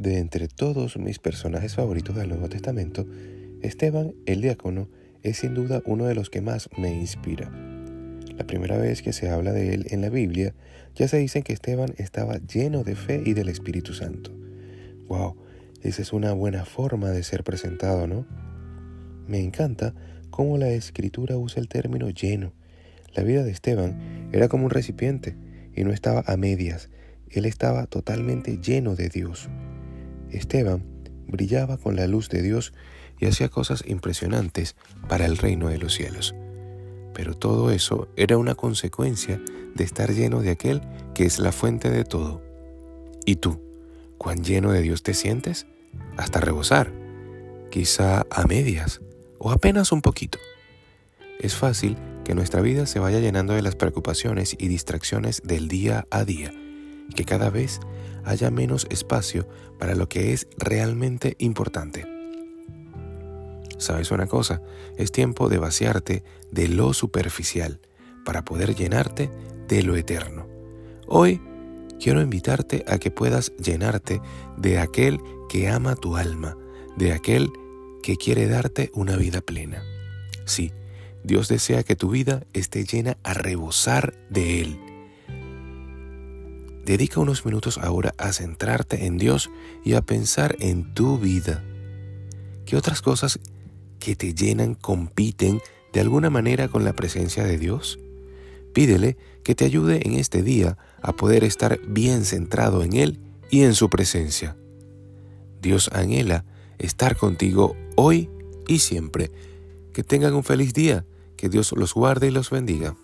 De entre todos mis personajes favoritos del Nuevo Testamento, Esteban el diácono es sin duda uno de los que más me inspira. La primera vez que se habla de él en la Biblia, ya se dice que Esteban estaba lleno de fe y del Espíritu Santo. ¡Wow! Esa es una buena forma de ser presentado, ¿no? Me encanta cómo la escritura usa el término lleno. La vida de Esteban era como un recipiente y no estaba a medias, él estaba totalmente lleno de Dios. Esteban brillaba con la luz de Dios y hacía cosas impresionantes para el reino de los cielos. Pero todo eso era una consecuencia de estar lleno de aquel que es la fuente de todo. ¿Y tú? ¿Cuán lleno de Dios te sientes? Hasta rebosar. Quizá a medias o apenas un poquito. Es fácil que nuestra vida se vaya llenando de las preocupaciones y distracciones del día a día que cada vez haya menos espacio para lo que es realmente importante. ¿Sabes una cosa? Es tiempo de vaciarte de lo superficial para poder llenarte de lo eterno. Hoy quiero invitarte a que puedas llenarte de aquel que ama tu alma, de aquel que quiere darte una vida plena. Sí, Dios desea que tu vida esté llena a rebosar de Él. Dedica unos minutos ahora a centrarte en Dios y a pensar en tu vida. ¿Qué otras cosas que te llenan compiten de alguna manera con la presencia de Dios? Pídele que te ayude en este día a poder estar bien centrado en Él y en su presencia. Dios anhela estar contigo hoy y siempre. Que tengan un feliz día, que Dios los guarde y los bendiga.